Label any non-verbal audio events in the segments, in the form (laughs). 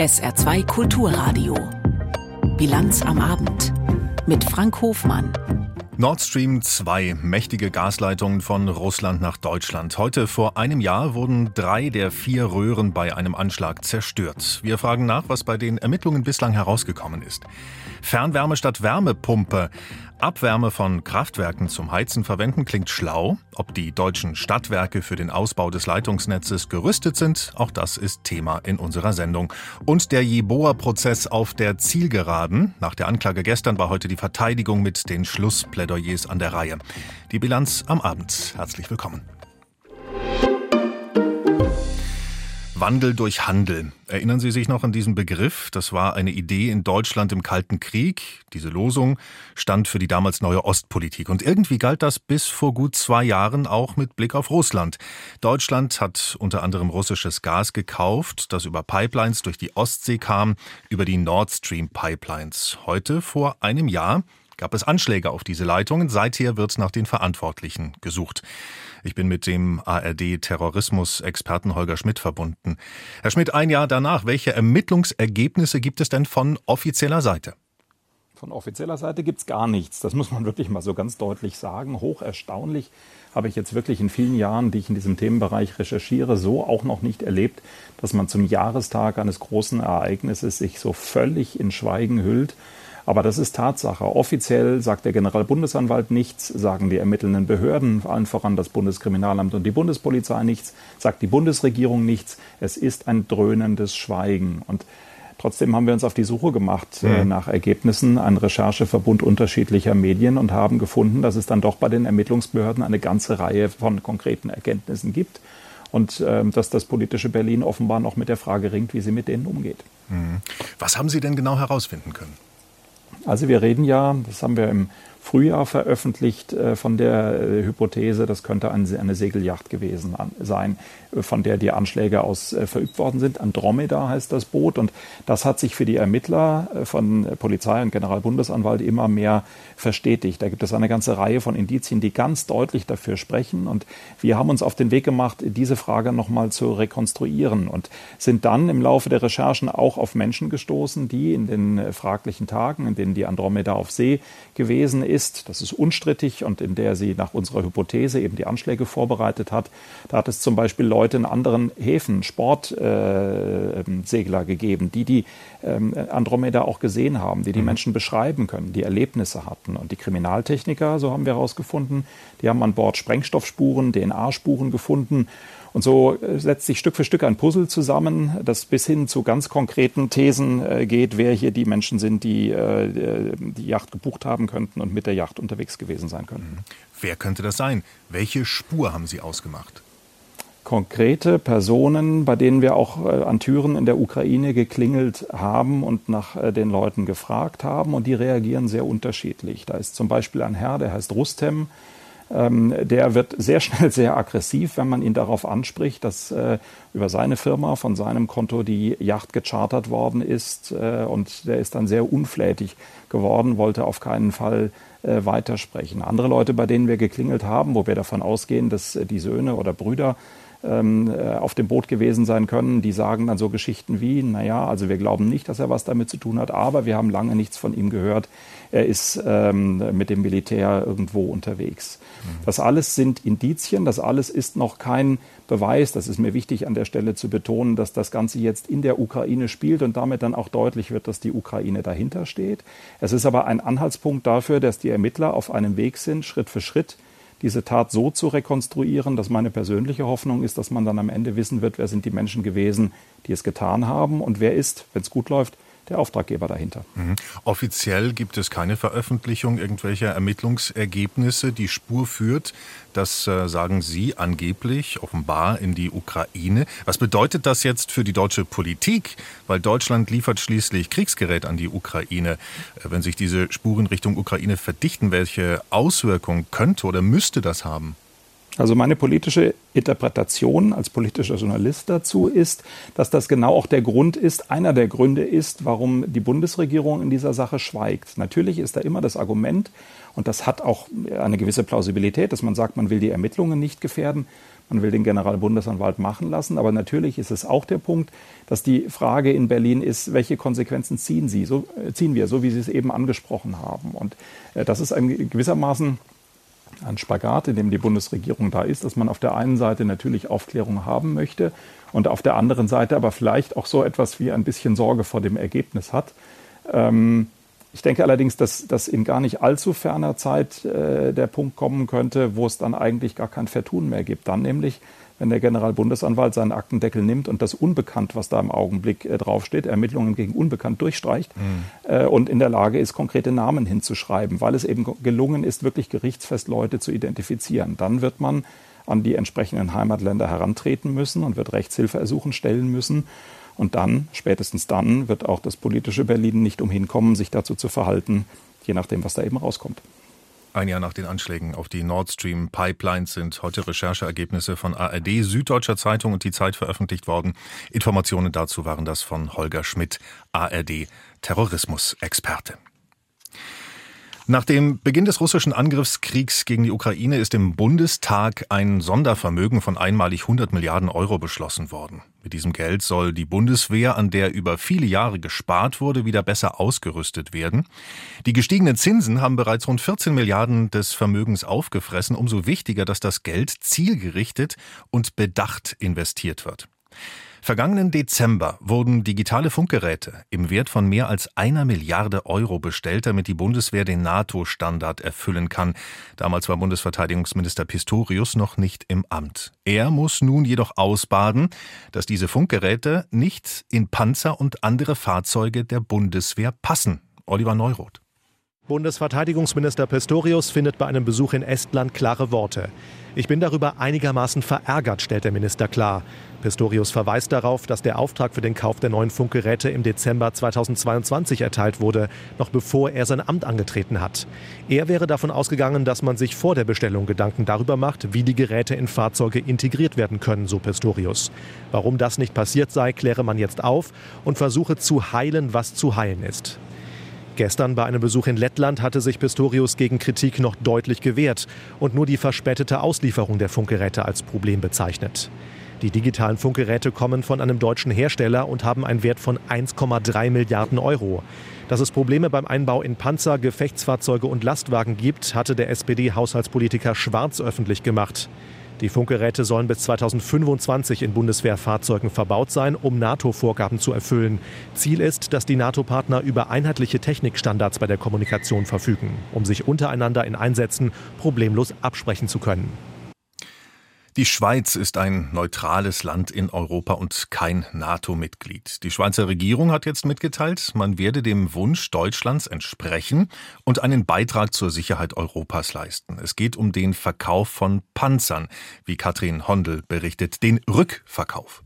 SR2 Kulturradio. Bilanz am Abend. Mit Frank Hofmann. Nord Stream 2, mächtige Gasleitungen von Russland nach Deutschland. Heute vor einem Jahr wurden drei der vier Röhren bei einem Anschlag zerstört. Wir fragen nach, was bei den Ermittlungen bislang herausgekommen ist. Fernwärme statt Wärmepumpe. Abwärme von Kraftwerken zum Heizen verwenden klingt schlau. Ob die deutschen Stadtwerke für den Ausbau des Leitungsnetzes gerüstet sind, auch das ist Thema in unserer Sendung. Und der Jeboa-Prozess auf der Zielgeraden. Nach der Anklage gestern war heute die Verteidigung mit den Schlussplädoyers an der Reihe. Die Bilanz am Abend. Herzlich willkommen. Wandel durch Handel. Erinnern Sie sich noch an diesen Begriff? Das war eine Idee in Deutschland im Kalten Krieg. Diese Losung stand für die damals neue Ostpolitik. Und irgendwie galt das bis vor gut zwei Jahren auch mit Blick auf Russland. Deutschland hat unter anderem russisches Gas gekauft, das über Pipelines durch die Ostsee kam, über die Nord Stream Pipelines. Heute, vor einem Jahr, gab es Anschläge auf diese Leitungen. Seither wird nach den Verantwortlichen gesucht. Ich bin mit dem ARD-Terrorismus-Experten Holger Schmidt verbunden. Herr Schmidt, ein Jahr danach, welche Ermittlungsergebnisse gibt es denn von offizieller Seite? Von offizieller Seite gibt es gar nichts. Das muss man wirklich mal so ganz deutlich sagen. Hoch erstaunlich habe ich jetzt wirklich in vielen Jahren, die ich in diesem Themenbereich recherchiere, so auch noch nicht erlebt, dass man zum Jahrestag eines großen Ereignisses sich so völlig in Schweigen hüllt aber das ist Tatsache. Offiziell sagt der Generalbundesanwalt nichts, sagen die ermittelnden Behörden, allen voran das Bundeskriminalamt und die Bundespolizei nichts, sagt die Bundesregierung nichts. Es ist ein dröhnendes Schweigen. Und Trotzdem haben wir uns auf die Suche gemacht äh, nach Ergebnissen, ein Rechercheverbund unterschiedlicher Medien und haben gefunden, dass es dann doch bei den Ermittlungsbehörden eine ganze Reihe von konkreten Erkenntnissen gibt und äh, dass das politische Berlin offenbar noch mit der Frage ringt, wie sie mit denen umgeht. Mhm. Was haben Sie denn genau herausfinden können? Also wir reden ja, das haben wir im Frühjahr veröffentlicht äh, von der äh, Hypothese, das könnte eine Segelyacht gewesen sein, äh, von der die Anschläge aus verübt worden sind. Andromeda heißt das Boot und das hat sich für die Ermittler von Polizei und Generalbundesanwalt immer mehr verstetigt. Da gibt es eine ganze Reihe von Indizien, die ganz deutlich dafür sprechen und wir haben uns auf den Weg gemacht, diese Frage nochmal zu rekonstruieren und sind dann im Laufe der Recherchen auch auf Menschen gestoßen, die in den fraglichen Tagen, in denen die Andromeda auf See gewesen ist, das ist unstrittig und in der sie nach unserer Hypothese eben die Anschläge vorbereitet hat. Da hat es zum Beispiel Leute in anderen Häfen, Sportsegler äh, gegeben, die die ähm, Andromeda auch gesehen haben, die die mhm. Menschen beschreiben können, die Erlebnisse hatten. Und die Kriminaltechniker, so haben wir herausgefunden, die haben an Bord Sprengstoffspuren, DNA-Spuren gefunden und so äh, setzt sich Stück für Stück ein Puzzle zusammen, das bis hin zu ganz konkreten Thesen äh, geht, wer hier die Menschen sind, die äh, die Yacht gebucht haben könnten und mit der Yacht unterwegs gewesen sein könnten. Mhm. Wer könnte das sein? Welche Spur haben Sie ausgemacht? konkrete Personen, bei denen wir auch an Türen in der Ukraine geklingelt haben und nach den Leuten gefragt haben. Und die reagieren sehr unterschiedlich. Da ist zum Beispiel ein Herr, der heißt Rustem, ähm, der wird sehr schnell (laughs) sehr aggressiv, wenn man ihn darauf anspricht, dass äh, über seine Firma von seinem Konto die Yacht gechartert worden ist. Äh, und der ist dann sehr unflätig geworden, wollte auf keinen Fall äh, weitersprechen. Andere Leute, bei denen wir geklingelt haben, wo wir davon ausgehen, dass äh, die Söhne oder Brüder ähm, äh, auf dem Boot gewesen sein können, die sagen dann so Geschichten wie, naja, also wir glauben nicht, dass er was damit zu tun hat, aber wir haben lange nichts von ihm gehört. Er ist ähm, mit dem Militär irgendwo unterwegs. Mhm. Das alles sind Indizien, das alles ist noch kein Beweis. Das ist mir wichtig an der Stelle zu betonen, dass das Ganze jetzt in der Ukraine spielt und damit dann auch deutlich wird, dass die Ukraine dahinter steht. Es ist aber ein Anhaltspunkt dafür, dass die Ermittler auf einem Weg sind, Schritt für Schritt diese Tat so zu rekonstruieren, dass meine persönliche Hoffnung ist, dass man dann am Ende wissen wird, wer sind die Menschen gewesen, die es getan haben und wer ist, wenn es gut läuft, der Auftraggeber dahinter. Mhm. Offiziell gibt es keine Veröffentlichung irgendwelcher Ermittlungsergebnisse, die Spur führt. Das äh, sagen Sie angeblich offenbar in die Ukraine. Was bedeutet das jetzt für die deutsche Politik? Weil Deutschland liefert schließlich Kriegsgerät an die Ukraine. Äh, wenn sich diese Spuren Richtung Ukraine verdichten, welche Auswirkungen könnte oder müsste das haben? Also meine politische Interpretation als politischer Journalist dazu ist, dass das genau auch der Grund ist, einer der Gründe ist, warum die Bundesregierung in dieser Sache schweigt. Natürlich ist da immer das Argument, und das hat auch eine gewisse Plausibilität, dass man sagt, man will die Ermittlungen nicht gefährden. man will den Generalbundesanwalt machen lassen. Aber natürlich ist es auch der Punkt, dass die Frage in Berlin ist, welche Konsequenzen ziehen Sie, so, äh, ziehen wir, so wie Sie es eben angesprochen haben. Und äh, das ist ein, gewissermaßen ein Spagat, in dem die Bundesregierung da ist, dass man auf der einen Seite natürlich Aufklärung haben möchte und auf der anderen Seite aber vielleicht auch so etwas wie ein bisschen Sorge vor dem Ergebnis hat. Ähm, ich denke allerdings, dass, dass in gar nicht allzu ferner Zeit äh, der Punkt kommen könnte, wo es dann eigentlich gar kein Vertun mehr gibt. Dann nämlich, wenn der Generalbundesanwalt seinen Aktendeckel nimmt und das Unbekannt, was da im Augenblick äh, draufsteht, Ermittlungen gegen Unbekannt durchstreicht mhm. äh, und in der Lage ist, konkrete Namen hinzuschreiben, weil es eben gelungen ist, wirklich gerichtsfest Leute zu identifizieren. Dann wird man an die entsprechenden Heimatländer herantreten müssen und wird Rechtshilfeersuchen stellen müssen. Und dann, spätestens dann, wird auch das politische Berlin nicht umhin kommen, sich dazu zu verhalten, je nachdem, was da eben rauskommt. Ein Jahr nach den Anschlägen auf die Nord Stream Pipelines sind heute Rechercheergebnisse von ARD, Süddeutscher Zeitung und die Zeit veröffentlicht worden. Informationen dazu waren das von Holger Schmidt, ARD Terrorismusexperte. Nach dem Beginn des russischen Angriffskriegs gegen die Ukraine ist im Bundestag ein Sondervermögen von einmalig 100 Milliarden Euro beschlossen worden. Mit diesem Geld soll die Bundeswehr, an der über viele Jahre gespart wurde, wieder besser ausgerüstet werden. Die gestiegenen Zinsen haben bereits rund 14 Milliarden des Vermögens aufgefressen. Umso wichtiger, dass das Geld zielgerichtet und bedacht investiert wird. Vergangenen Dezember wurden digitale Funkgeräte im Wert von mehr als einer Milliarde Euro bestellt, damit die Bundeswehr den NATO-Standard erfüllen kann. Damals war Bundesverteidigungsminister Pistorius noch nicht im Amt. Er muss nun jedoch ausbaden, dass diese Funkgeräte nicht in Panzer und andere Fahrzeuge der Bundeswehr passen. Oliver Neuroth. Bundesverteidigungsminister Pistorius findet bei einem Besuch in Estland klare Worte. Ich bin darüber einigermaßen verärgert, stellt der Minister klar. Pistorius verweist darauf, dass der Auftrag für den Kauf der neuen Funkgeräte im Dezember 2022 erteilt wurde, noch bevor er sein Amt angetreten hat. Er wäre davon ausgegangen, dass man sich vor der Bestellung Gedanken darüber macht, wie die Geräte in Fahrzeuge integriert werden können, so Pistorius. Warum das nicht passiert sei, kläre man jetzt auf und versuche zu heilen, was zu heilen ist. Gestern bei einem Besuch in Lettland hatte sich Pistorius gegen Kritik noch deutlich gewehrt und nur die verspätete Auslieferung der Funkgeräte als Problem bezeichnet. Die digitalen Funkgeräte kommen von einem deutschen Hersteller und haben einen Wert von 1,3 Milliarden Euro. Dass es Probleme beim Einbau in Panzer, Gefechtsfahrzeuge und Lastwagen gibt, hatte der SPD-Haushaltspolitiker Schwarz öffentlich gemacht. Die Funkgeräte sollen bis 2025 in Bundeswehrfahrzeugen verbaut sein, um NATO-Vorgaben zu erfüllen. Ziel ist, dass die NATO-Partner über einheitliche Technikstandards bei der Kommunikation verfügen, um sich untereinander in Einsätzen problemlos absprechen zu können. Die Schweiz ist ein neutrales Land in Europa und kein NATO-Mitglied. Die Schweizer Regierung hat jetzt mitgeteilt, man werde dem Wunsch Deutschlands entsprechen und einen Beitrag zur Sicherheit Europas leisten. Es geht um den Verkauf von Panzern, wie Katrin Hondel berichtet, den Rückverkauf.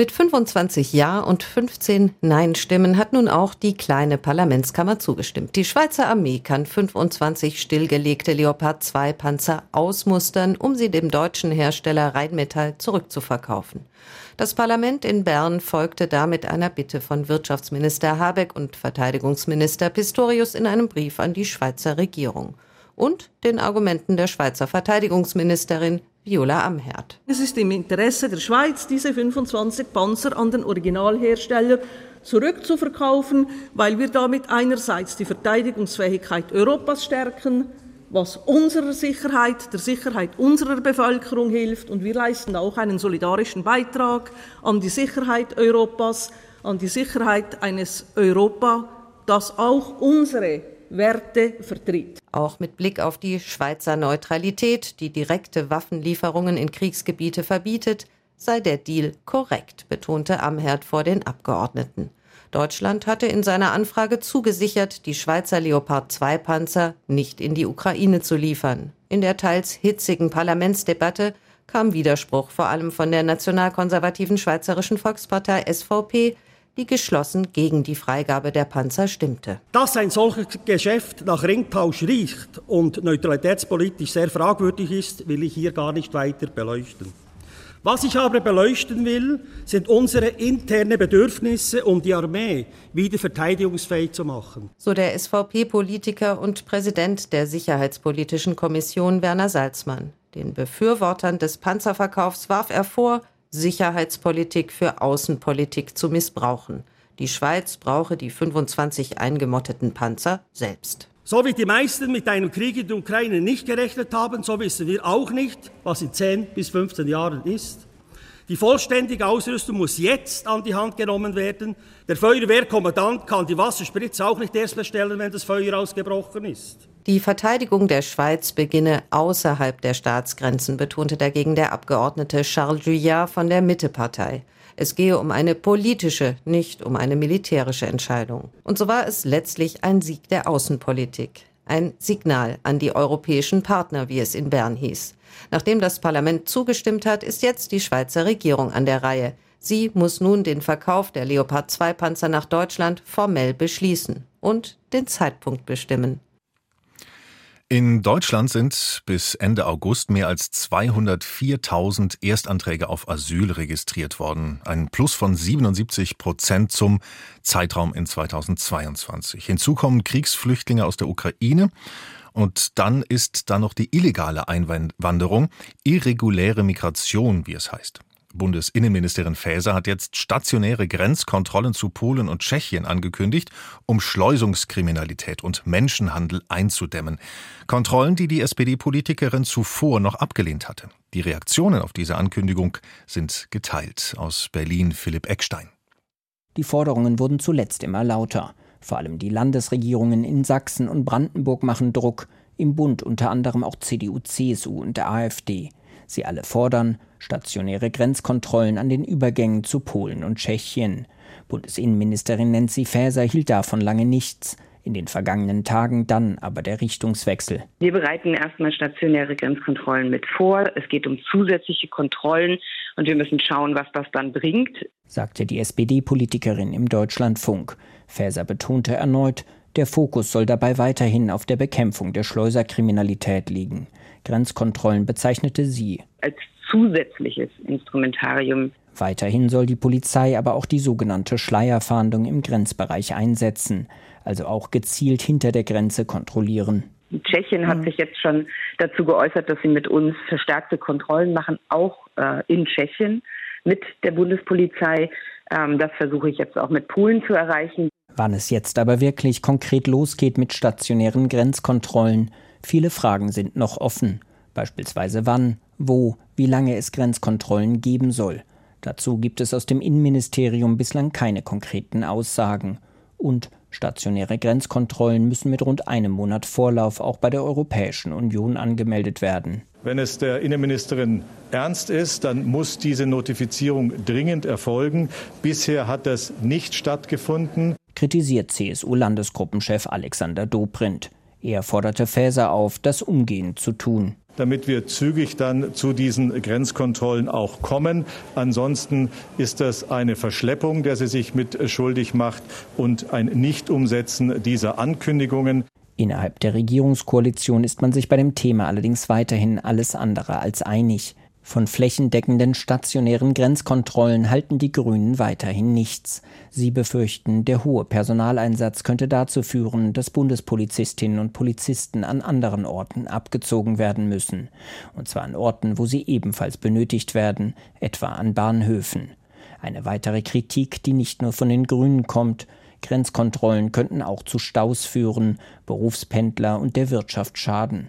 Mit 25 Ja und 15 Nein-Stimmen hat nun auch die kleine Parlamentskammer zugestimmt. Die Schweizer Armee kann 25 stillgelegte Leopard 2 Panzer ausmustern, um sie dem deutschen Hersteller Rheinmetall zurückzuverkaufen. Das Parlament in Bern folgte damit einer Bitte von Wirtschaftsminister Habeck und Verteidigungsminister Pistorius in einem Brief an die Schweizer Regierung und den Argumenten der Schweizer Verteidigungsministerin Viola Amherd. Es ist im Interesse der Schweiz, diese 25 Panzer an den Originalhersteller zurückzuverkaufen, weil wir damit einerseits die Verteidigungsfähigkeit Europas stärken, was unserer Sicherheit, der Sicherheit unserer Bevölkerung hilft. Und wir leisten auch einen solidarischen Beitrag an die Sicherheit Europas, an die Sicherheit eines Europa, das auch unsere Werte vertritt. Auch mit Blick auf die Schweizer Neutralität, die direkte Waffenlieferungen in Kriegsgebiete verbietet, sei der Deal korrekt, betonte Amherd vor den Abgeordneten. Deutschland hatte in seiner Anfrage zugesichert, die Schweizer Leopard 2 Panzer nicht in die Ukraine zu liefern. In der teils hitzigen Parlamentsdebatte kam Widerspruch vor allem von der nationalkonservativen Schweizerischen Volkspartei SVP, die geschlossen gegen die Freigabe der Panzer stimmte. Dass ein solches Geschäft nach Ringtausch riecht und neutralitätspolitisch sehr fragwürdig ist, will ich hier gar nicht weiter beleuchten. Was ich aber beleuchten will, sind unsere internen Bedürfnisse, um die Armee wieder verteidigungsfähig zu machen. So der SVP-Politiker und Präsident der Sicherheitspolitischen Kommission Werner Salzmann. Den Befürwortern des Panzerverkaufs warf er vor, Sicherheitspolitik für Außenpolitik zu missbrauchen. Die Schweiz brauche die 25 eingemotteten Panzer selbst. So wie die meisten mit einem Krieg in der Ukraine nicht gerechnet haben, so wissen wir auch nicht, was in 10 bis 15 Jahren ist. Die vollständige Ausrüstung muss jetzt an die Hand genommen werden. Der Feuerwehrkommandant kann die Wasserspritze auch nicht erst bestellen, wenn das Feuer ausgebrochen ist. Die Verteidigung der Schweiz beginne außerhalb der Staatsgrenzen, betonte dagegen der Abgeordnete Charles Juillard von der Mittepartei. Es gehe um eine politische, nicht um eine militärische Entscheidung. Und so war es letztlich ein Sieg der Außenpolitik. Ein Signal an die europäischen Partner, wie es in Bern hieß. Nachdem das Parlament zugestimmt hat, ist jetzt die Schweizer Regierung an der Reihe. Sie muss nun den Verkauf der Leopard 2 Panzer nach Deutschland formell beschließen und den Zeitpunkt bestimmen. In Deutschland sind bis Ende August mehr als 204.000 Erstanträge auf Asyl registriert worden. Ein Plus von 77 Prozent zum Zeitraum in 2022. Hinzu kommen Kriegsflüchtlinge aus der Ukraine. Und dann ist da noch die illegale Einwanderung, irreguläre Migration, wie es heißt. Bundesinnenministerin Faeser hat jetzt stationäre Grenzkontrollen zu Polen und Tschechien angekündigt, um Schleusungskriminalität und Menschenhandel einzudämmen. Kontrollen, die die SPD-Politikerin zuvor noch abgelehnt hatte. Die Reaktionen auf diese Ankündigung sind geteilt. Aus Berlin Philipp Eckstein. Die Forderungen wurden zuletzt immer lauter. Vor allem die Landesregierungen in Sachsen und Brandenburg machen Druck, im Bund unter anderem auch CDU, CSU und der AfD. Sie alle fordern stationäre Grenzkontrollen an den Übergängen zu Polen und Tschechien. Bundesinnenministerin Nancy Faeser hielt davon lange nichts. In den vergangenen Tagen dann aber der Richtungswechsel. Wir bereiten erstmal stationäre Grenzkontrollen mit vor. Es geht um zusätzliche Kontrollen und wir müssen schauen, was das dann bringt, sagte die SPD-Politikerin im Deutschlandfunk. Faeser betonte erneut, der Fokus soll dabei weiterhin auf der Bekämpfung der Schleuserkriminalität liegen. Grenzkontrollen bezeichnete sie als zusätzliches Instrumentarium. Weiterhin soll die Polizei aber auch die sogenannte Schleierfahndung im Grenzbereich einsetzen, also auch gezielt hinter der Grenze kontrollieren. Tschechien hat sich jetzt schon dazu geäußert, dass sie mit uns verstärkte Kontrollen machen, auch äh, in Tschechien mit der Bundespolizei. Ähm, das versuche ich jetzt auch mit Polen zu erreichen. Wann es jetzt aber wirklich konkret losgeht mit stationären Grenzkontrollen, Viele Fragen sind noch offen, beispielsweise wann, wo, wie lange es Grenzkontrollen geben soll. Dazu gibt es aus dem Innenministerium bislang keine konkreten Aussagen. Und stationäre Grenzkontrollen müssen mit rund einem Monat Vorlauf auch bei der Europäischen Union angemeldet werden. Wenn es der Innenministerin ernst ist, dann muss diese Notifizierung dringend erfolgen. Bisher hat das nicht stattgefunden, kritisiert CSU-Landesgruppenchef Alexander Dobrindt. Er forderte Faeser auf, das umgehend zu tun damit wir zügig dann zu diesen Grenzkontrollen auch kommen. Ansonsten ist das eine Verschleppung, der sie sich mit schuldig macht und ein Nichtumsetzen dieser Ankündigungen. Innerhalb der Regierungskoalition ist man sich bei dem Thema allerdings weiterhin alles andere als einig. Von flächendeckenden stationären Grenzkontrollen halten die Grünen weiterhin nichts. Sie befürchten, der hohe Personaleinsatz könnte dazu führen, dass Bundespolizistinnen und Polizisten an anderen Orten abgezogen werden müssen. Und zwar an Orten, wo sie ebenfalls benötigt werden, etwa an Bahnhöfen. Eine weitere Kritik, die nicht nur von den Grünen kommt, Grenzkontrollen könnten auch zu Staus führen, Berufspendler und der Wirtschaft schaden.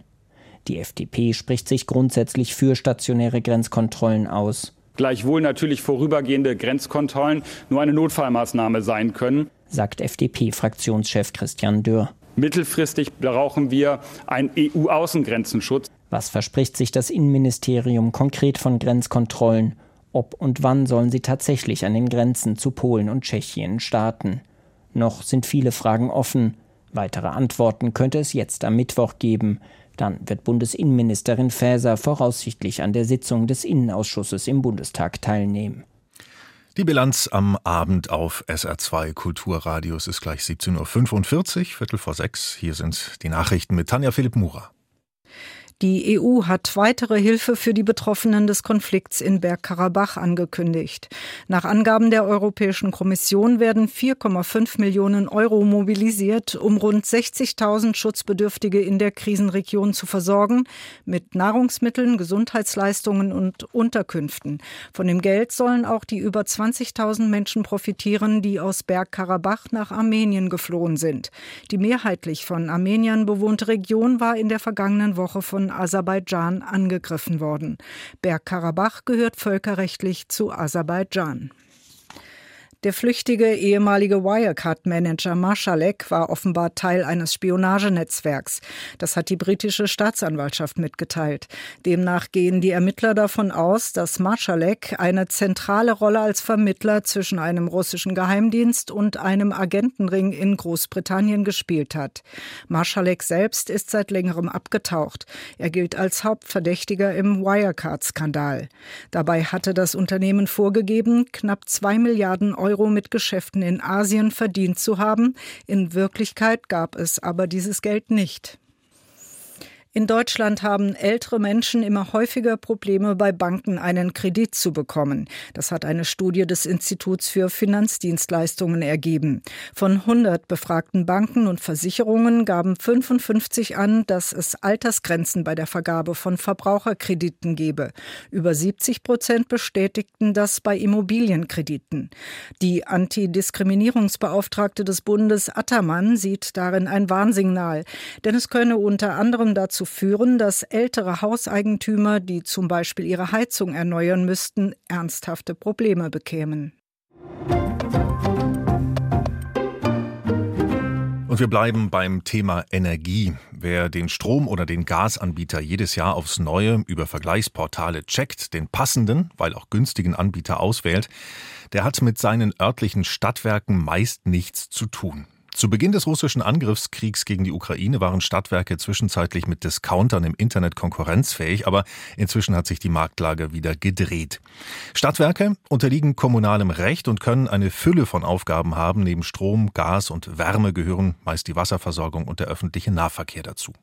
Die FDP spricht sich grundsätzlich für stationäre Grenzkontrollen aus. Gleichwohl natürlich vorübergehende Grenzkontrollen nur eine Notfallmaßnahme sein können, sagt FDP-Fraktionschef Christian Dürr. Mittelfristig brauchen wir einen EU-Außengrenzenschutz. Was verspricht sich das Innenministerium konkret von Grenzkontrollen? Ob und wann sollen sie tatsächlich an den Grenzen zu Polen und Tschechien starten? Noch sind viele Fragen offen. Weitere Antworten könnte es jetzt am Mittwoch geben. Dann wird Bundesinnenministerin Faeser voraussichtlich an der Sitzung des Innenausschusses im Bundestag teilnehmen. Die Bilanz am Abend auf SR2 Kulturradios ist gleich 17.45 Uhr, Viertel vor sechs. Hier sind die Nachrichten mit Tanja Philipp Murer. Die EU hat weitere Hilfe für die Betroffenen des Konflikts in Bergkarabach angekündigt. Nach Angaben der Europäischen Kommission werden 4,5 Millionen Euro mobilisiert, um rund 60.000 Schutzbedürftige in der Krisenregion zu versorgen, mit Nahrungsmitteln, Gesundheitsleistungen und Unterkünften. Von dem Geld sollen auch die über 20.000 Menschen profitieren, die aus Bergkarabach nach Armenien geflohen sind. Die mehrheitlich von Armeniern bewohnte Region war in der vergangenen Woche von Aserbaidschan angegriffen worden. Bergkarabach gehört völkerrechtlich zu Aserbaidschan. Der flüchtige ehemalige Wirecard-Manager Marschalek war offenbar Teil eines Spionagenetzwerks. Das hat die britische Staatsanwaltschaft mitgeteilt. Demnach gehen die Ermittler davon aus, dass Marschalek eine zentrale Rolle als Vermittler zwischen einem russischen Geheimdienst und einem Agentenring in Großbritannien gespielt hat. Marschalek selbst ist seit längerem abgetaucht. Er gilt als Hauptverdächtiger im Wirecard-Skandal. Dabei hatte das Unternehmen vorgegeben, knapp zwei Milliarden Euro Euro mit Geschäften in Asien verdient zu haben. In Wirklichkeit gab es aber dieses Geld nicht. In Deutschland haben ältere Menschen immer häufiger Probleme, bei Banken einen Kredit zu bekommen. Das hat eine Studie des Instituts für Finanzdienstleistungen ergeben. Von 100 befragten Banken und Versicherungen gaben 55 an, dass es Altersgrenzen bei der Vergabe von Verbraucherkrediten gebe. Über 70 Prozent bestätigten das bei Immobilienkrediten. Die Antidiskriminierungsbeauftragte des Bundes Attermann sieht darin ein Warnsignal, denn es könne unter anderem dazu dazu führen, dass ältere Hauseigentümer, die zum Beispiel ihre Heizung erneuern müssten, ernsthafte Probleme bekämen. Und wir bleiben beim Thema Energie. Wer den Strom- oder den Gasanbieter jedes Jahr aufs Neue über Vergleichsportale checkt, den passenden, weil auch günstigen Anbieter auswählt, der hat mit seinen örtlichen Stadtwerken meist nichts zu tun. Zu Beginn des russischen Angriffskriegs gegen die Ukraine waren Stadtwerke zwischenzeitlich mit Discountern im Internet konkurrenzfähig, aber inzwischen hat sich die Marktlage wieder gedreht. Stadtwerke unterliegen kommunalem Recht und können eine Fülle von Aufgaben haben. Neben Strom, Gas und Wärme gehören meist die Wasserversorgung und der öffentliche Nahverkehr dazu.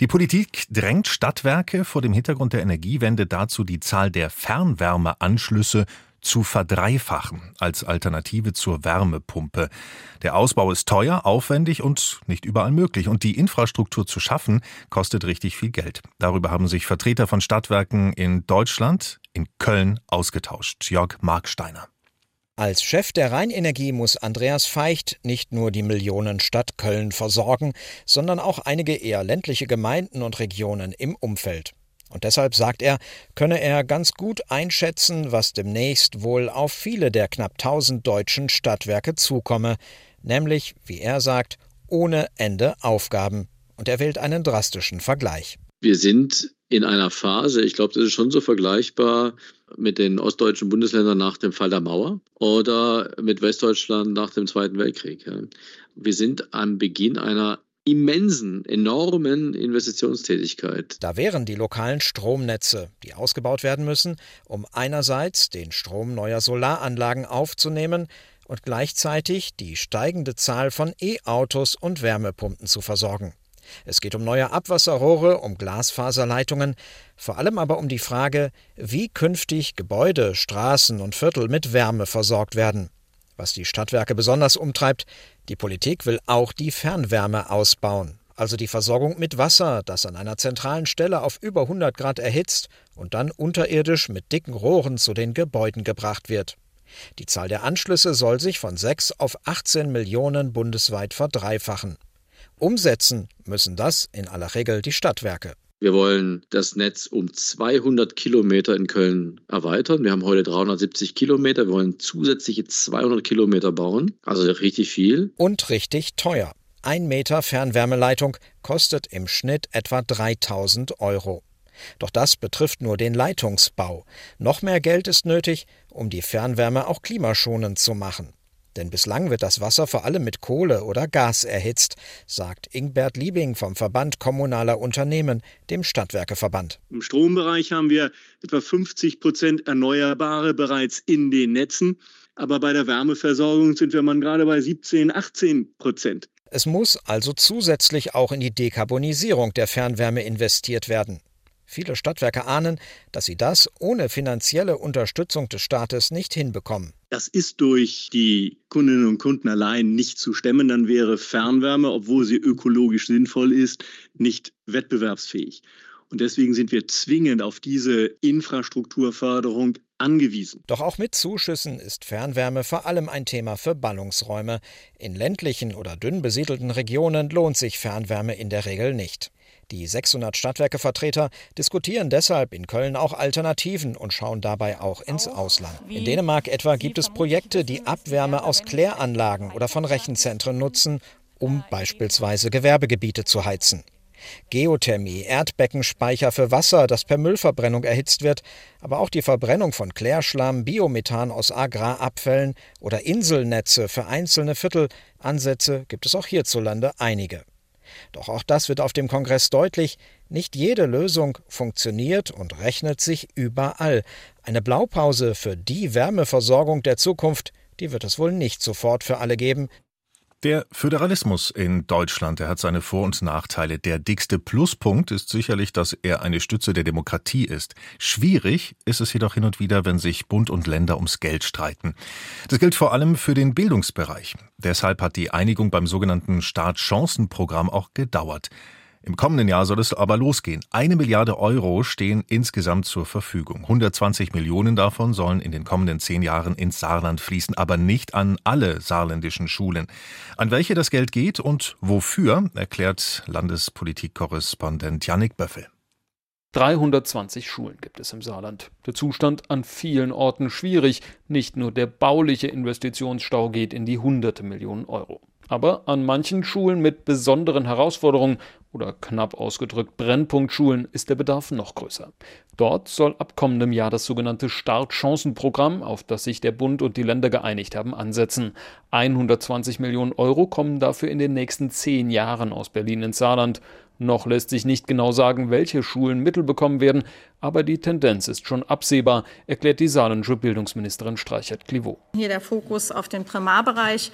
Die Politik drängt Stadtwerke vor dem Hintergrund der Energiewende dazu, die Zahl der Fernwärmeanschlüsse zu verdreifachen als Alternative zur Wärmepumpe. Der Ausbau ist teuer, aufwendig und nicht überall möglich. Und die Infrastruktur zu schaffen, kostet richtig viel Geld. Darüber haben sich Vertreter von Stadtwerken in Deutschland, in Köln, ausgetauscht. Jörg Marksteiner. Als Chef der Rheinenergie muss Andreas Feicht nicht nur die Millionenstadt Köln versorgen, sondern auch einige eher ländliche Gemeinden und Regionen im Umfeld. Und deshalb sagt er, könne er ganz gut einschätzen, was demnächst wohl auf viele der knapp tausend deutschen Stadtwerke zukomme, nämlich, wie er sagt, ohne Ende Aufgaben. Und er wählt einen drastischen Vergleich. Wir sind in einer Phase, ich glaube, das ist schon so vergleichbar mit den ostdeutschen Bundesländern nach dem Fall der Mauer oder mit Westdeutschland nach dem Zweiten Weltkrieg. Wir sind am Beginn einer immensen, enormen Investitionstätigkeit. Da wären die lokalen Stromnetze, die ausgebaut werden müssen, um einerseits den Strom neuer Solaranlagen aufzunehmen und gleichzeitig die steigende Zahl von E-Autos und Wärmepumpen zu versorgen. Es geht um neue Abwasserrohre, um Glasfaserleitungen, vor allem aber um die Frage, wie künftig Gebäude, Straßen und Viertel mit Wärme versorgt werden. Was die Stadtwerke besonders umtreibt, die Politik will auch die Fernwärme ausbauen, also die Versorgung mit Wasser, das an einer zentralen Stelle auf über 100 Grad erhitzt und dann unterirdisch mit dicken Rohren zu den Gebäuden gebracht wird. Die Zahl der Anschlüsse soll sich von 6 auf 18 Millionen bundesweit verdreifachen. Umsetzen müssen das in aller Regel die Stadtwerke. Wir wollen das Netz um 200 Kilometer in Köln erweitern. Wir haben heute 370 Kilometer. Wir wollen zusätzliche 200 Kilometer bauen. Also richtig viel. Und richtig teuer. Ein Meter Fernwärmeleitung kostet im Schnitt etwa 3000 Euro. Doch das betrifft nur den Leitungsbau. Noch mehr Geld ist nötig, um die Fernwärme auch klimaschonend zu machen. Denn bislang wird das Wasser vor allem mit Kohle oder Gas erhitzt, sagt Ingbert Liebing vom Verband Kommunaler Unternehmen, dem Stadtwerkeverband. Im Strombereich haben wir etwa 50 Prozent Erneuerbare bereits in den Netzen. Aber bei der Wärmeversorgung sind wir mal gerade bei 17, 18 Prozent. Es muss also zusätzlich auch in die Dekarbonisierung der Fernwärme investiert werden. Viele Stadtwerke ahnen, dass sie das ohne finanzielle Unterstützung des Staates nicht hinbekommen. Das ist durch die Kundinnen und Kunden allein nicht zu stemmen. Dann wäre Fernwärme, obwohl sie ökologisch sinnvoll ist, nicht wettbewerbsfähig. Und deswegen sind wir zwingend auf diese Infrastrukturförderung angewiesen. Doch auch mit Zuschüssen ist Fernwärme vor allem ein Thema für Ballungsräume. In ländlichen oder dünn besiedelten Regionen lohnt sich Fernwärme in der Regel nicht. Die 600 Stadtwerkevertreter diskutieren deshalb in Köln auch Alternativen und schauen dabei auch ins Ausland. In Dänemark etwa gibt es Projekte, die Abwärme aus Kläranlagen oder von Rechenzentren nutzen, um beispielsweise Gewerbegebiete zu heizen. Geothermie, Erdbeckenspeicher für Wasser, das per Müllverbrennung erhitzt wird, aber auch die Verbrennung von Klärschlamm, Biomethan aus Agrarabfällen oder Inselnetze für einzelne Viertel, Ansätze gibt es auch hierzulande einige. Doch auch das wird auf dem Kongress deutlich, nicht jede Lösung funktioniert und rechnet sich überall. Eine Blaupause für die Wärmeversorgung der Zukunft, die wird es wohl nicht sofort für alle geben, der Föderalismus in Deutschland, der hat seine Vor- und Nachteile. Der dickste Pluspunkt ist sicherlich, dass er eine Stütze der Demokratie ist. Schwierig ist es jedoch hin und wieder, wenn sich Bund und Länder ums Geld streiten. Das gilt vor allem für den Bildungsbereich. Deshalb hat die Einigung beim sogenannten Startchancenprogramm auch gedauert. Im kommenden Jahr soll es aber losgehen. Eine Milliarde Euro stehen insgesamt zur Verfügung. 120 Millionen davon sollen in den kommenden zehn Jahren ins Saarland fließen, aber nicht an alle saarländischen Schulen. An welche das Geld geht und wofür, erklärt Landespolitikkorrespondent Jannik Böffel. 320 Schulen gibt es im Saarland. Der Zustand an vielen Orten schwierig. Nicht nur der bauliche Investitionsstau geht in die hunderte Millionen Euro. Aber an manchen Schulen mit besonderen Herausforderungen oder knapp ausgedrückt Brennpunktschulen ist der Bedarf noch größer. Dort soll ab kommendem Jahr das sogenannte Startchancenprogramm, auf das sich der Bund und die Länder geeinigt haben, ansetzen. 120 Millionen Euro kommen dafür in den nächsten zehn Jahren aus Berlin ins Saarland. Noch lässt sich nicht genau sagen, welche Schulen Mittel bekommen werden, aber die Tendenz ist schon absehbar, erklärt die saarländische Bildungsministerin Streichert-Clivaux. Hier der Fokus auf den Primarbereich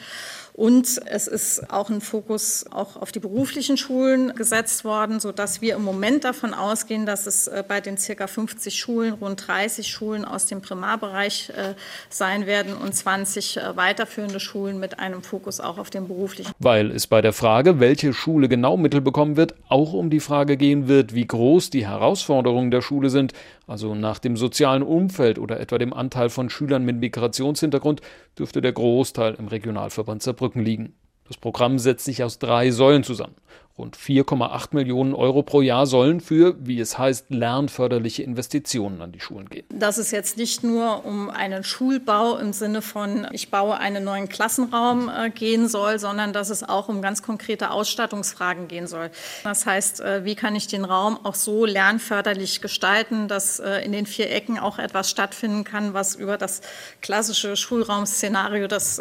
und es ist auch ein Fokus auch auf die beruflichen Schulen gesetzt worden, sodass wir im Moment davon ausgehen, dass es äh, bei den circa 50 Schulen rund 30 Schulen aus dem Primarbereich äh, sein werden und 20 äh, weiterführende Schulen mit einem Fokus auch auf den beruflichen. Weil es bei der Frage, welche Schule genau Mittel bekommen wird, auch um die Frage gehen wird, wie groß die Herausforderungen der Schule sind, also nach dem sozialen Umfeld oder etwa dem Anteil von Schülern mit Migrationshintergrund, dürfte der Großteil im Regionalverband Saarbrücken liegen. Das Programm setzt sich aus drei Säulen zusammen. Rund 4,8 Millionen Euro pro Jahr sollen für, wie es heißt, lernförderliche Investitionen an die Schulen gehen. Dass es jetzt nicht nur um einen Schulbau im Sinne von, ich baue einen neuen Klassenraum äh, gehen soll, sondern dass es auch um ganz konkrete Ausstattungsfragen gehen soll. Das heißt, äh, wie kann ich den Raum auch so lernförderlich gestalten, dass äh, in den vier Ecken auch etwas stattfinden kann, was über das klassische Schulraumszenario, das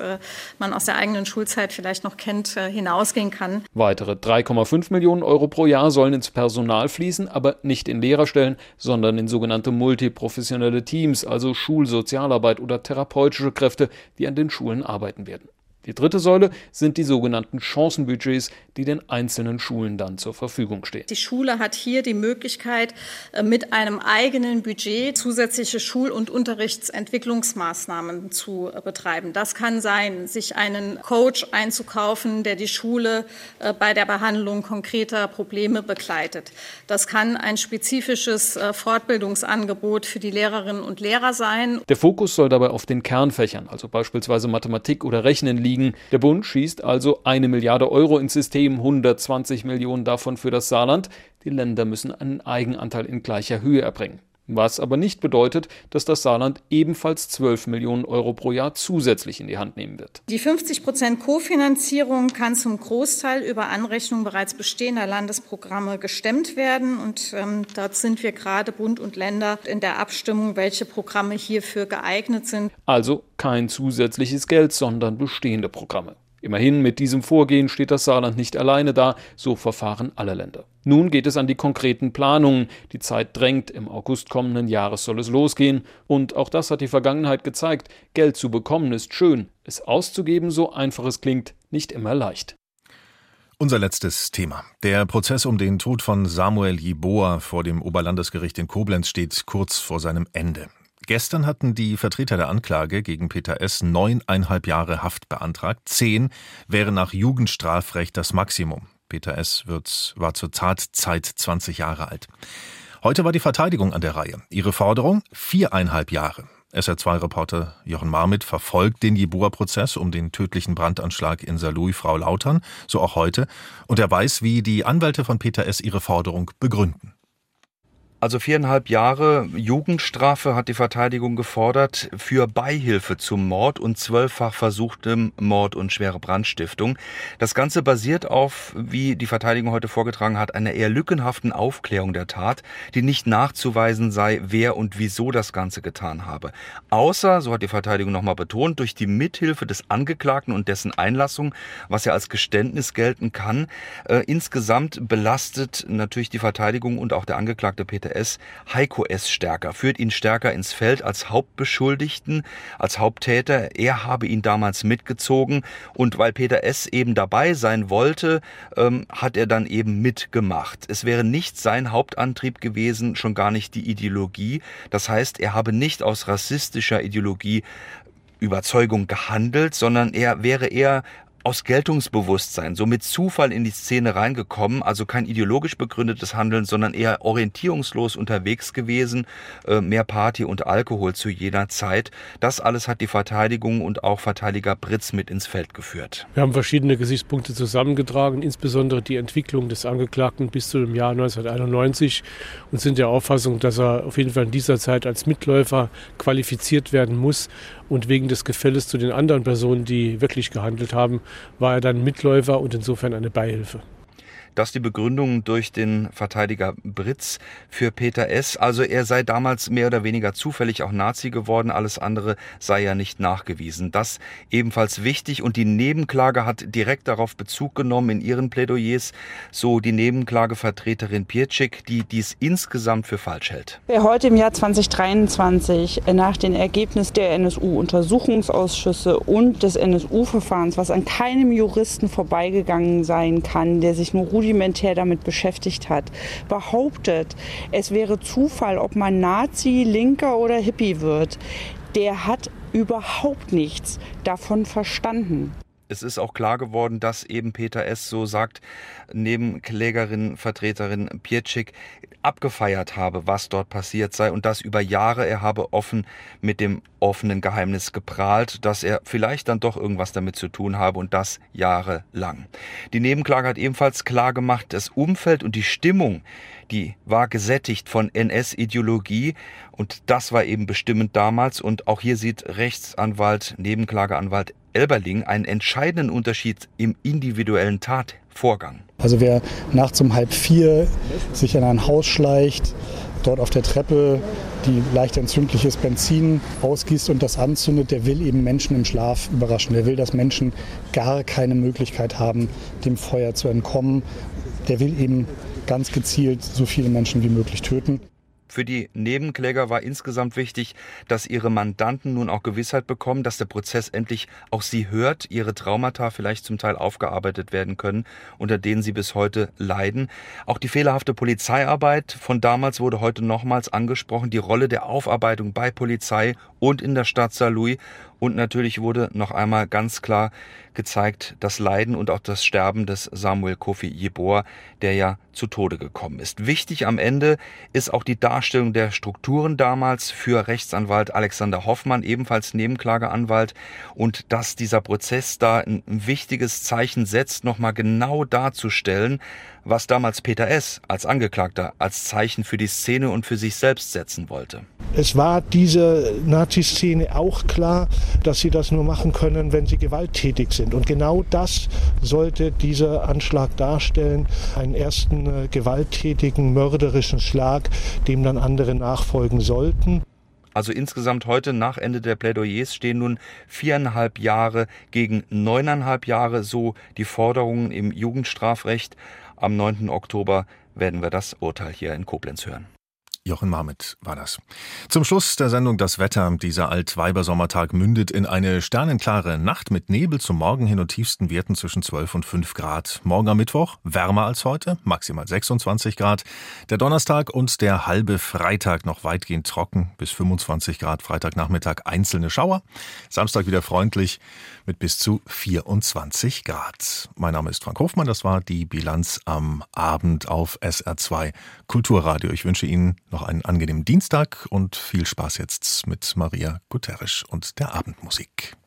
man aus der eigenen Schulzeit vielleicht noch kennt, hinausgehen kann. Weitere 3,5 1,5 Millionen Euro pro Jahr sollen ins Personal fließen, aber nicht in Lehrerstellen, sondern in sogenannte multiprofessionelle Teams, also Schulsozialarbeit oder therapeutische Kräfte, die an den Schulen arbeiten werden. Die dritte Säule sind die sogenannten Chancenbudgets, die den einzelnen Schulen dann zur Verfügung stehen. Die Schule hat hier die Möglichkeit, äh, mit einem eigenen Budget zusätzliche Schul- und Unterrichtsentwicklungsmaßnahmen zu äh, betreiben. Das kann sein, sich einen Coach einzukaufen, der die Schule äh, bei der Behandlung konkreter Probleme begleitet. Das kann ein spezifisches Fortbildungsangebot für die Lehrerinnen und Lehrer sein. Der Fokus soll dabei auf den Kernfächern, also beispielsweise Mathematik oder Rechnen liegen liegen. Der Bund schießt also eine Milliarde Euro ins System, 120 Millionen davon für das Saarland. Die Länder müssen einen Eigenanteil in gleicher Höhe erbringen. Was aber nicht bedeutet, dass das Saarland ebenfalls 12 Millionen Euro pro Jahr zusätzlich in die Hand nehmen wird. Die 50 Prozent Kofinanzierung kann zum Großteil über Anrechnung bereits bestehender Landesprogramme gestemmt werden. Und ähm, dort sind wir gerade Bund und Länder in der Abstimmung, welche Programme hierfür geeignet sind. Also kein zusätzliches Geld, sondern bestehende Programme. Immerhin, mit diesem Vorgehen steht das Saarland nicht alleine da, so verfahren alle Länder. Nun geht es an die konkreten Planungen. Die Zeit drängt, im August kommenden Jahres soll es losgehen. Und auch das hat die Vergangenheit gezeigt. Geld zu bekommen ist schön, es auszugeben, so einfach es klingt, nicht immer leicht. Unser letztes Thema. Der Prozess um den Tod von Samuel Jiboa vor dem Oberlandesgericht in Koblenz steht kurz vor seinem Ende. Gestern hatten die Vertreter der Anklage gegen Peter S. neuneinhalb Jahre Haft beantragt. Zehn wäre nach Jugendstrafrecht das Maximum. Peter S. Wird, war zur Tatzeit 20 Jahre alt. Heute war die Verteidigung an der Reihe. Ihre Forderung? Viereinhalb Jahre. SR2-Reporter Jochen Marmit verfolgt den Jeboa-Prozess um den tödlichen Brandanschlag in Saarlouis Frau Lautern, so auch heute, und er weiß, wie die Anwälte von Peter S. ihre Forderung begründen. Also viereinhalb Jahre Jugendstrafe hat die Verteidigung gefordert für Beihilfe zum Mord und zwölffach versuchtem Mord und schwere Brandstiftung. Das Ganze basiert auf, wie die Verteidigung heute vorgetragen hat, einer eher lückenhaften Aufklärung der Tat, die nicht nachzuweisen sei, wer und wieso das Ganze getan habe. Außer, so hat die Verteidigung nochmal betont, durch die Mithilfe des Angeklagten und dessen Einlassung, was ja als Geständnis gelten kann. Äh, insgesamt belastet natürlich die Verteidigung und auch der Angeklagte Peter S. Heiko S. stärker, führt ihn stärker ins Feld als Hauptbeschuldigten, als Haupttäter. Er habe ihn damals mitgezogen und weil Peter S. eben dabei sein wollte, ähm, hat er dann eben mitgemacht. Es wäre nicht sein Hauptantrieb gewesen, schon gar nicht die Ideologie. Das heißt, er habe nicht aus rassistischer Ideologie Überzeugung gehandelt, sondern er wäre eher aus Geltungsbewusstsein, so mit Zufall in die Szene reingekommen, also kein ideologisch begründetes Handeln, sondern eher orientierungslos unterwegs gewesen, äh, mehr Party und Alkohol zu jeder Zeit. Das alles hat die Verteidigung und auch Verteidiger Britz mit ins Feld geführt. Wir haben verschiedene Gesichtspunkte zusammengetragen, insbesondere die Entwicklung des Angeklagten bis zu dem Jahr 1991 und sind der Auffassung, dass er auf jeden Fall in dieser Zeit als Mitläufer qualifiziert werden muss und wegen des Gefälles zu den anderen Personen, die wirklich gehandelt haben, war er dann Mitläufer und insofern eine Beihilfe. Das die Begründung durch den Verteidiger Britz für Peter S. Also er sei damals mehr oder weniger zufällig auch Nazi geworden, alles andere sei ja nicht nachgewiesen. Das ebenfalls wichtig und die Nebenklage hat direkt darauf Bezug genommen in ihren Plädoyers, so die Nebenklagevertreterin Pircik, die dies insgesamt für falsch hält. Wer heute im Jahr 2023 nach den Ergebnissen der NSU-Untersuchungsausschüsse und des NSU-Verfahrens, was an keinem Juristen vorbeigegangen sein kann, der sich nur rudimentär damit beschäftigt hat, behauptet, es wäre Zufall, ob man Nazi, Linker oder Hippie wird, der hat überhaupt nichts davon verstanden. Es ist auch klar geworden, dass eben Peter S. so sagt, Nebenklägerin, Vertreterin Pietschik abgefeiert habe, was dort passiert sei und dass über Jahre er habe offen mit dem offenen Geheimnis geprahlt, dass er vielleicht dann doch irgendwas damit zu tun habe und das jahrelang. Die Nebenklage hat ebenfalls klar gemacht, das Umfeld und die Stimmung, die war gesättigt von NS-Ideologie und das war eben bestimmend damals und auch hier sieht Rechtsanwalt, Nebenklageanwalt Elberling einen entscheidenden Unterschied im individuellen Tatvorgang. Also wer nachts um halb vier sich in ein Haus schleicht, dort auf der Treppe die leicht entzündliches Benzin ausgießt und das anzündet, der will eben Menschen im Schlaf überraschen. Der will, dass Menschen gar keine Möglichkeit haben, dem Feuer zu entkommen. Der will eben ganz gezielt so viele Menschen wie möglich töten. Für die Nebenkläger war insgesamt wichtig, dass ihre Mandanten nun auch Gewissheit bekommen, dass der Prozess endlich auch sie hört, ihre Traumata vielleicht zum Teil aufgearbeitet werden können, unter denen sie bis heute leiden. Auch die fehlerhafte Polizeiarbeit von damals wurde heute nochmals angesprochen, die Rolle der Aufarbeitung bei Polizei und in der Stadt Saarlouis und natürlich wurde noch einmal ganz klar gezeigt, das Leiden und auch das Sterben des Samuel Kofi Jeboa, der ja zu Tode gekommen ist. Wichtig am Ende ist auch die Darstellung der Strukturen damals für Rechtsanwalt Alexander Hoffmann, ebenfalls Nebenklageanwalt, und dass dieser Prozess da ein wichtiges Zeichen setzt, nochmal genau darzustellen, was damals Peter S. als Angeklagter als Zeichen für die Szene und für sich selbst setzen wollte. Es war diese Nazi-Szene auch klar, dass sie das nur machen können, wenn sie gewalttätig sind. Und genau das sollte dieser Anschlag darstellen. Einen ersten äh, gewalttätigen, mörderischen Schlag, dem dann andere nachfolgen sollten. Also insgesamt heute nach Ende der Plädoyers stehen nun viereinhalb Jahre gegen neuneinhalb Jahre, so die Forderungen im Jugendstrafrecht. Am 9. Oktober werden wir das Urteil hier in Koblenz hören. Jochen Marmit war das. Zum Schluss der Sendung das Wetter. Dieser Altweibersommertag mündet in eine sternenklare Nacht mit Nebel zum Morgen hin und tiefsten Werten zwischen 12 und 5 Grad. Morgen am Mittwoch wärmer als heute, maximal 26 Grad. Der Donnerstag und der halbe Freitag noch weitgehend trocken bis 25 Grad. Freitagnachmittag einzelne Schauer. Samstag wieder freundlich mit bis zu 24 Grad. Mein Name ist Frank Hofmann. Das war die Bilanz am Abend auf SR2 Kulturradio. Ich wünsche Ihnen noch einen angenehmen Dienstag und viel Spaß jetzt mit Maria Guterres und der Abendmusik.